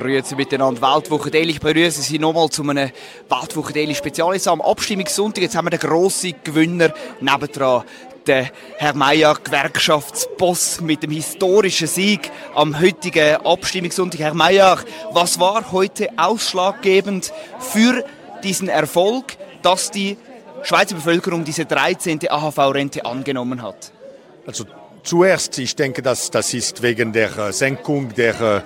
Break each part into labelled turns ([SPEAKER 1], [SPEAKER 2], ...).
[SPEAKER 1] Grüezi miteinander, Weltwoche Daily. Ich begrüße Sie nochmal zu einem Weltwoche Daily Spezial. am Abstimmungssonntag. Jetzt haben wir den grossen Gewinner nebendran. Der Herr Meier, Gewerkschaftsboss mit dem historischen Sieg am heutigen Abstimmungssonntag. Herr Meier, was war heute ausschlaggebend für diesen Erfolg, dass die Schweizer Bevölkerung diese 13. AHV-Rente angenommen hat?
[SPEAKER 2] Also zuerst, ich denke, dass das ist wegen der äh, Senkung der äh,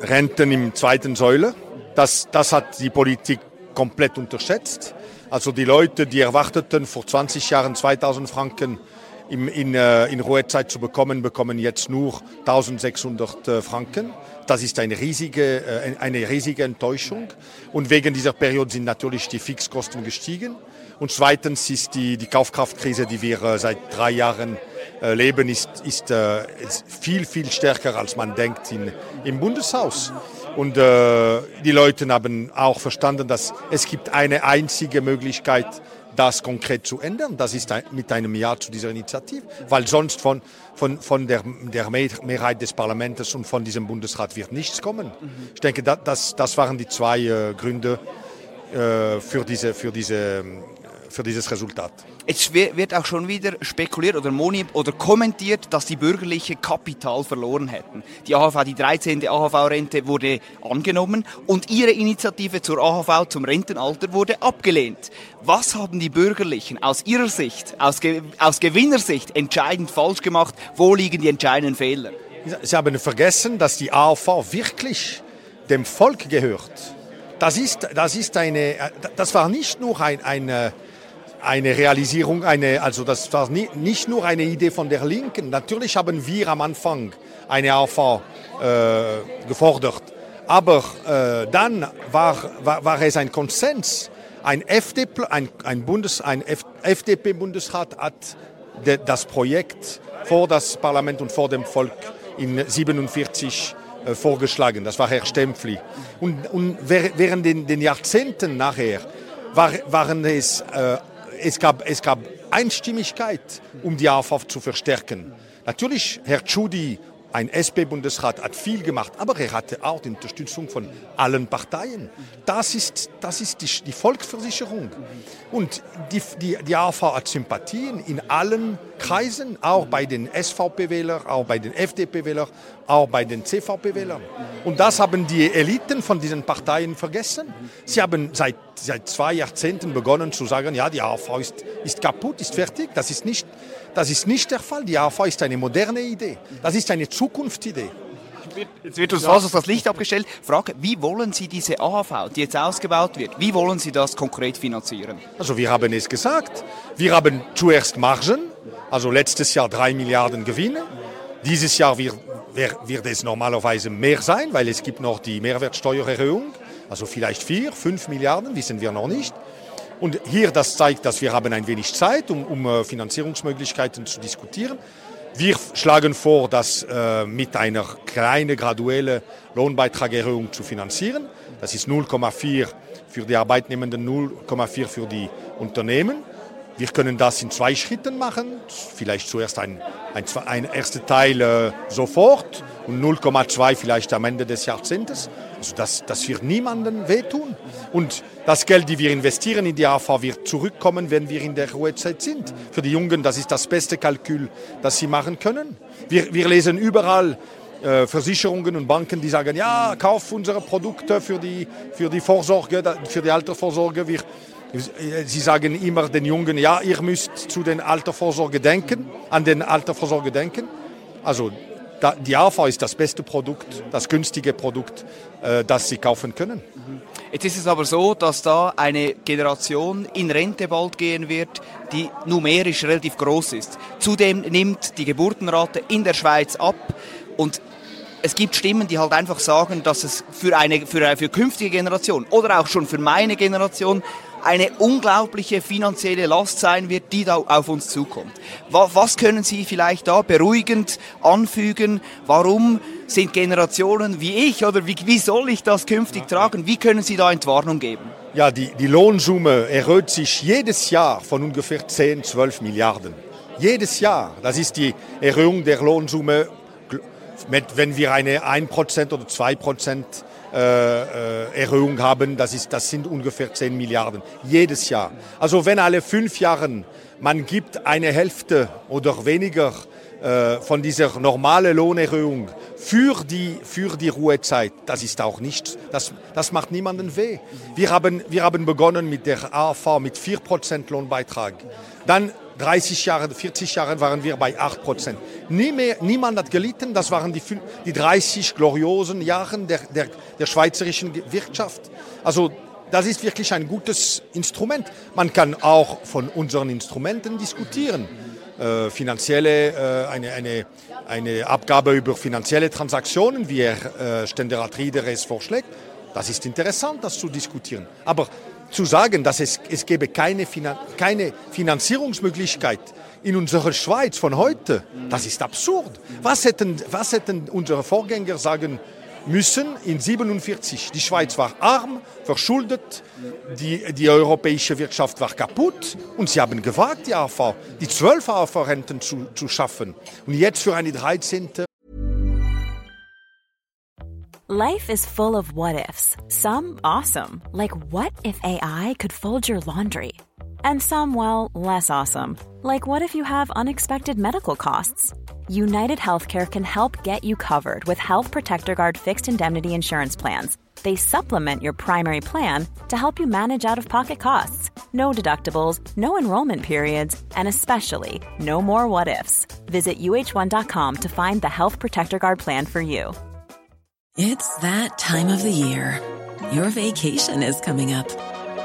[SPEAKER 2] Renten im zweiten Säule. Das, das hat die Politik komplett unterschätzt. Also die Leute, die erwarteten vor 20 Jahren 2000 Franken in, in, äh, in Ruhezeit zu bekommen, bekommen jetzt nur 1600 äh, Franken. Das ist eine riesige, äh, eine riesige Enttäuschung. Und wegen dieser Periode sind natürlich die Fixkosten gestiegen. Und zweitens ist die, die Kaufkraftkrise, die wir seit drei Jahren leben, ist, ist, ist viel, viel stärker, als man denkt in, im Bundeshaus. Und äh, die Leute haben auch verstanden, dass es gibt eine einzige Möglichkeit, das konkret zu ändern. Das ist ein, mit einem Ja zu dieser Initiative, weil sonst von, von, von der, der Mehrheit des Parlaments und von diesem Bundesrat wird nichts kommen. Ich denke, das, das waren die zwei äh, Gründe äh, für, diese, für diese für dieses Resultat.
[SPEAKER 1] Es wird auch schon wieder spekuliert oder, oder kommentiert, dass die bürgerliche Kapital verloren hätten. Die AHV, die 13. AHV-Rente wurde angenommen und ihre Initiative zur AHV, zum Rentenalter, wurde abgelehnt. Was haben die Bürgerlichen aus ihrer Sicht, aus, Ge aus Gewinnersicht entscheidend falsch gemacht? Wo liegen die entscheidenden Fehler?
[SPEAKER 2] Sie haben vergessen, dass die AHV wirklich dem Volk gehört. Das ist, das ist eine, das war nicht nur ein, eine eine Realisierung, eine, also das war nie, nicht nur eine Idee von der Linken. Natürlich haben wir am Anfang eine AV äh, gefordert, aber äh, dann war, war, war es ein Konsens. Ein, FDP, ein, ein, Bundes, ein FDP-Bundesrat hat de, das Projekt vor das Parlament und vor dem Volk in 1947 äh, vorgeschlagen. Das war Herr Stempfli. Und, und während den, den Jahrzehnten nachher war, waren es äh, es gab, es gab Einstimmigkeit, um die AFAF zu verstärken. Natürlich, Herr Tschudi, ein SP-Bundesrat, hat viel gemacht, aber er hatte auch die Unterstützung von allen Parteien. Das ist, das ist die, die Volksversicherung. Und die, die, die AV hat Sympathien in allen Kreisen, auch bei den SVP-Wählern, auch bei den FDP-Wählern, auch bei den CVP-Wählern. Und das haben die Eliten von diesen Parteien vergessen. Sie haben seit, seit zwei Jahrzehnten begonnen zu sagen, ja, die AV ist, ist kaputt, ist fertig. Das ist, nicht, das ist nicht der Fall. Die AV ist eine moderne Idee. Das ist eine Zukunftsidee.
[SPEAKER 1] Jetzt wird uns fast das Licht abgestellt. Frage, wie wollen Sie diese AHV, die jetzt ausgebaut wird, wie wollen Sie das konkret finanzieren?
[SPEAKER 2] Also wir haben es gesagt. Wir haben zuerst Margen, also letztes Jahr drei Milliarden Gewinne. Dieses Jahr wird, wird es normalerweise mehr sein, weil es gibt noch die Mehrwertsteuererhöhung. Also vielleicht vier, fünf Milliarden, wissen wir noch nicht. Und hier, das zeigt, dass wir haben ein wenig Zeit, um, um äh, Finanzierungsmöglichkeiten zu diskutieren. Wir schlagen vor, das äh, mit einer kleinen graduellen Lohnbeitragerhöhung zu finanzieren. Das ist 0,4 für die Arbeitnehmenden, 0,4 für die Unternehmen. Wir können das in zwei Schritten machen. Vielleicht zuerst ein, ein, ein erster Teil äh, sofort und 0,2 vielleicht am Ende des Jahrzehnts. Also das, das wird niemandem wehtun. Und das Geld, das wir investieren in die AV, wird zurückkommen, wenn wir in der Ruhezeit sind. Für die Jungen, das ist das beste Kalkül, das sie machen können. Wir, wir lesen überall äh, Versicherungen und Banken, die sagen, ja, kauf unsere Produkte für die, für die Vorsorge, für die Altersvorsorge. Wir, Sie sagen immer den Jungen, ja, ihr müsst zu den Altersvorsorge denken, an den Altersvorsorge denken. Also die AV ist das beste Produkt, das günstige Produkt, äh, das Sie kaufen können.
[SPEAKER 1] Jetzt ist es aber so, dass da eine Generation in Rente bald gehen wird, die numerisch relativ groß ist. Zudem nimmt die Geburtenrate in der Schweiz ab und es gibt Stimmen, die halt einfach sagen, dass es für eine für, für künftige Generation oder auch schon für meine Generation eine unglaubliche finanzielle Last sein wird, die da auf uns zukommt. Was können Sie vielleicht da beruhigend anfügen? Warum sind Generationen wie ich oder wie, wie soll ich das künftig tragen? Wie können Sie da Entwarnung geben?
[SPEAKER 2] Ja, die, die Lohnsumme erhöht sich jedes Jahr von ungefähr 10, 12 Milliarden. Jedes Jahr. Das ist die Erhöhung der Lohnsumme, wenn wir eine 1% oder 2% äh, äh, Erhöhung haben, das, ist, das sind ungefähr 10 Milliarden jedes Jahr. Also wenn alle fünf Jahre man gibt eine Hälfte oder weniger von dieser normalen Lohnerhöhung für die, für die Ruhezeit, das ist auch nicht, das, das macht niemandem weh. Wir haben, wir haben begonnen mit der AV mit 4% Lohnbeitrag. Dann 30 Jahre, 40 Jahre waren wir bei 8 Prozent. Nie mehr, niemand hat gelitten. Das waren die, die 30 gloriosen Jahre der, der, der schweizerischen Wirtschaft. Also das ist wirklich ein gutes Instrument. Man kann auch von unseren Instrumenten diskutieren. Äh, finanzielle, äh, eine, eine, eine Abgabe über finanzielle Transaktionen, wie er äh, Ständerat Rieder es vorschlägt. Das ist interessant, das zu diskutieren. Aber zu sagen, dass es, es gäbe keine, Finan keine Finanzierungsmöglichkeit in unserer Schweiz von heute, das ist absurd. Was hätten, was hätten unsere Vorgänger sagen müssen in 47? Die Schweiz war arm, verschuldet, die, die europäische Wirtschaft war kaputt und sie haben gewagt, die AV, die 12 AV-Renten zu, zu schaffen. Und jetzt für eine 13.
[SPEAKER 3] Life is full of what ifs. Some awesome, like what if AI could fold your laundry? And some, well, less awesome, like what if you have unexpected medical costs? United Healthcare can help get you covered with Health Protector Guard fixed indemnity insurance plans. They supplement your primary plan to help you manage out of pocket costs. No deductibles, no enrollment periods, and especially no more what ifs. Visit uh1.com to find the Health Protector Guard plan for you.
[SPEAKER 4] It's that time of the year. Your vacation is coming up.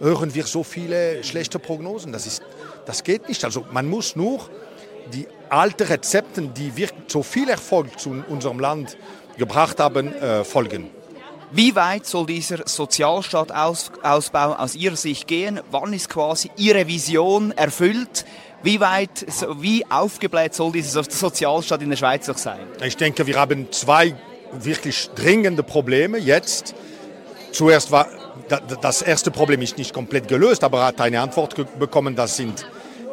[SPEAKER 2] hören wir so viele schlechte Prognosen. Das, ist, das geht nicht. Also man muss nur die alten Rezepten, die wirklich so viel Erfolg zu unserem Land gebracht haben, äh, folgen.
[SPEAKER 1] Wie weit soll dieser Sozialstaatausbau aus Ihrer Sicht gehen? Wann ist quasi Ihre Vision erfüllt? Wie weit, wie aufgebläht soll dieser Sozialstaat in der Schweiz noch sein?
[SPEAKER 2] Ich denke, wir haben zwei wirklich dringende Probleme jetzt. Zuerst war das erste Problem ist nicht komplett gelöst, aber hat eine Antwort bekommen, das sind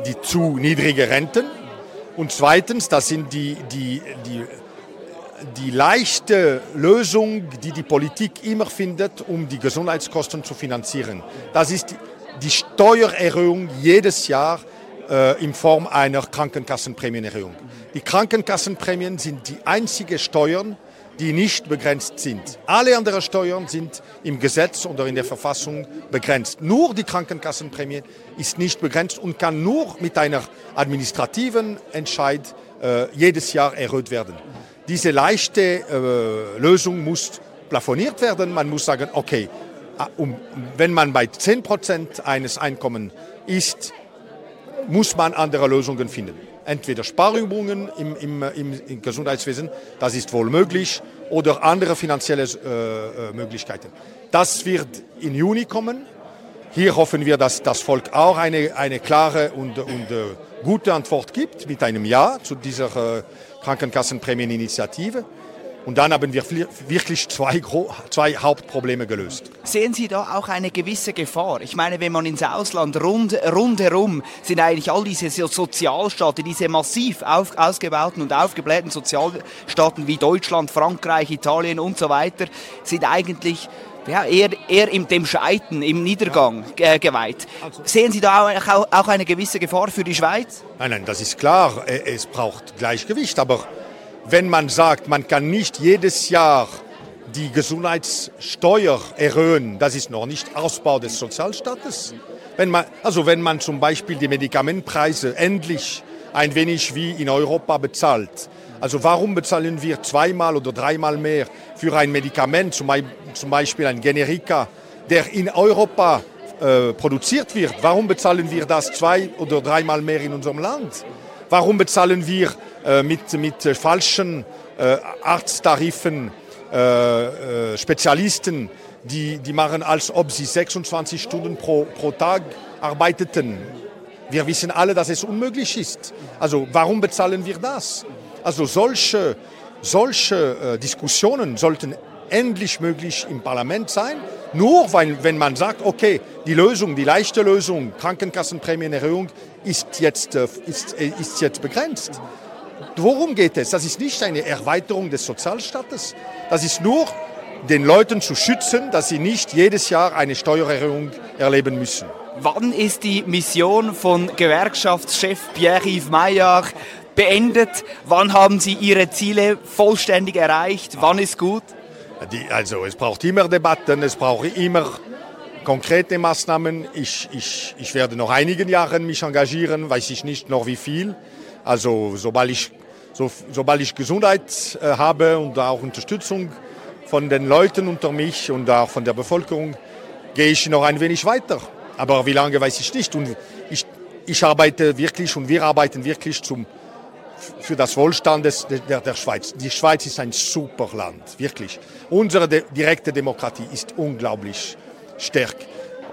[SPEAKER 2] die zu niedrigen Renten. Und zweitens, das sind die, die, die, die leichte Lösung, die die Politik immer findet, um die Gesundheitskosten zu finanzieren. Das ist die Steuererhöhung jedes Jahr äh, in Form einer Krankenkassenprämienerhöhung. Die Krankenkassenprämien sind die einzige Steuern, die nicht begrenzt sind. Alle anderen Steuern sind im Gesetz oder in der Verfassung begrenzt. Nur die Krankenkassenprämie ist nicht begrenzt und kann nur mit einer administrativen Entscheid äh, jedes Jahr erhöht werden. Diese leichte äh, Lösung muss plafoniert werden. Man muss sagen, okay, äh, um, wenn man bei 10% eines Einkommens ist, muss man andere Lösungen finden entweder Sparübungen im, im, im, Gesundheitswesen, das ist wohl möglich, oder andere finanzielle äh, äh, Möglichkeiten. Das wird im Juni kommen. Hier hoffen wir, dass das Volk auch eine, eine klare und, und äh, gute Antwort gibt mit einem Ja zu dieser äh, Krankenkassenprämieninitiative. Und dann haben wir wirklich zwei, zwei Hauptprobleme gelöst.
[SPEAKER 1] Sehen Sie da auch eine gewisse Gefahr? Ich meine, wenn man ins Ausland rund, rundherum sind eigentlich all diese Sozialstaaten, diese massiv auf, ausgebauten und aufgeblähten Sozialstaaten wie Deutschland, Frankreich, Italien und so weiter, sind eigentlich ja, eher, eher im, dem Scheiten, im Niedergang äh, geweiht. Also, Sehen Sie da auch, auch eine gewisse Gefahr für die Schweiz?
[SPEAKER 2] Nein, nein, das ist klar. Es braucht Gleichgewicht, aber wenn man sagt, man kann nicht jedes Jahr die Gesundheitssteuer erhöhen, das ist noch nicht Ausbau des Sozialstaates. Wenn man, also wenn man zum Beispiel die Medikamentpreise endlich ein wenig wie in Europa bezahlt. Also warum bezahlen wir zweimal oder dreimal mehr für ein Medikament, zum Beispiel ein Generika, der in Europa äh, produziert wird? Warum bezahlen wir das zwei oder dreimal mehr in unserem Land? Warum bezahlen wir äh, mit, mit äh, falschen äh, Arzttarifen Spezialisten, die, die machen, als ob sie 26 Stunden pro, pro Tag arbeiteten? Wir wissen alle, dass es unmöglich ist. Also warum bezahlen wir das? Also solche, solche Diskussionen sollten endlich möglich im Parlament sein. Nur weil, wenn man sagt, okay, die Lösung, die leichte Lösung, Krankenkassenprämienerhöhung, ist jetzt, äh, ist, äh, ist jetzt begrenzt. Worum geht es? Das ist nicht eine Erweiterung des Sozialstaates. Das ist nur, den Leuten zu schützen, dass sie nicht jedes Jahr eine Steuererhöhung erleben müssen.
[SPEAKER 1] Wann ist die Mission von Gewerkschaftschef Pierre-Yves Maillard beendet? Wann haben Sie Ihre Ziele vollständig erreicht? Wann ist gut?
[SPEAKER 2] Die, also es braucht immer Debatten, es braucht immer konkrete Maßnahmen. Ich, ich, ich werde noch einigen Jahren mich engagieren, weiß ich nicht noch wie viel. Also sobald ich, so, sobald ich Gesundheit äh, habe und auch Unterstützung von den Leuten unter mich und auch von der Bevölkerung, gehe ich noch ein wenig weiter. Aber wie lange weiß ich nicht. Und ich, ich arbeite wirklich und wir arbeiten wirklich zum, für das Wohlstand des, der, der Schweiz. Die Schweiz ist ein super Land, wirklich. Unsere direkte Demokratie ist unglaublich stark.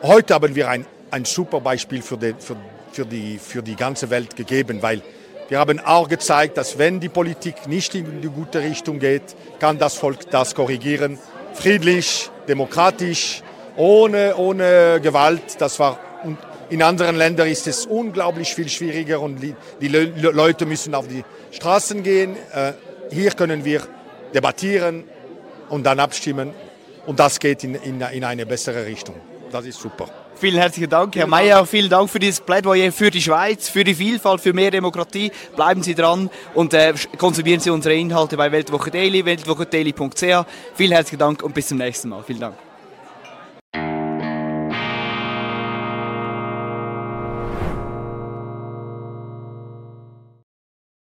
[SPEAKER 2] Heute haben wir ein, ein super Beispiel für die, für, für, die, für die ganze Welt gegeben, weil wir haben auch gezeigt, dass wenn die Politik nicht in die gute Richtung geht, kann das Volk das korrigieren. Friedlich, demokratisch, ohne, ohne Gewalt. Das war, in anderen Ländern ist es unglaublich viel schwieriger und die, Leute müssen auf die Straßen gehen. Äh, hier können wir debattieren und dann abstimmen und das geht in, in, in eine bessere Richtung. Das ist super.
[SPEAKER 1] Vielen herzlichen Dank, Herr Mayer. Vielen Dank für dieses Plädoyer für die Schweiz, für die Vielfalt, für mehr Demokratie. Bleiben Sie dran und äh, konsumieren Sie unsere Inhalte bei Weltwoche Daily, weltwochedaily.ch. Vielen herzlichen Dank und bis zum nächsten Mal. Vielen Dank.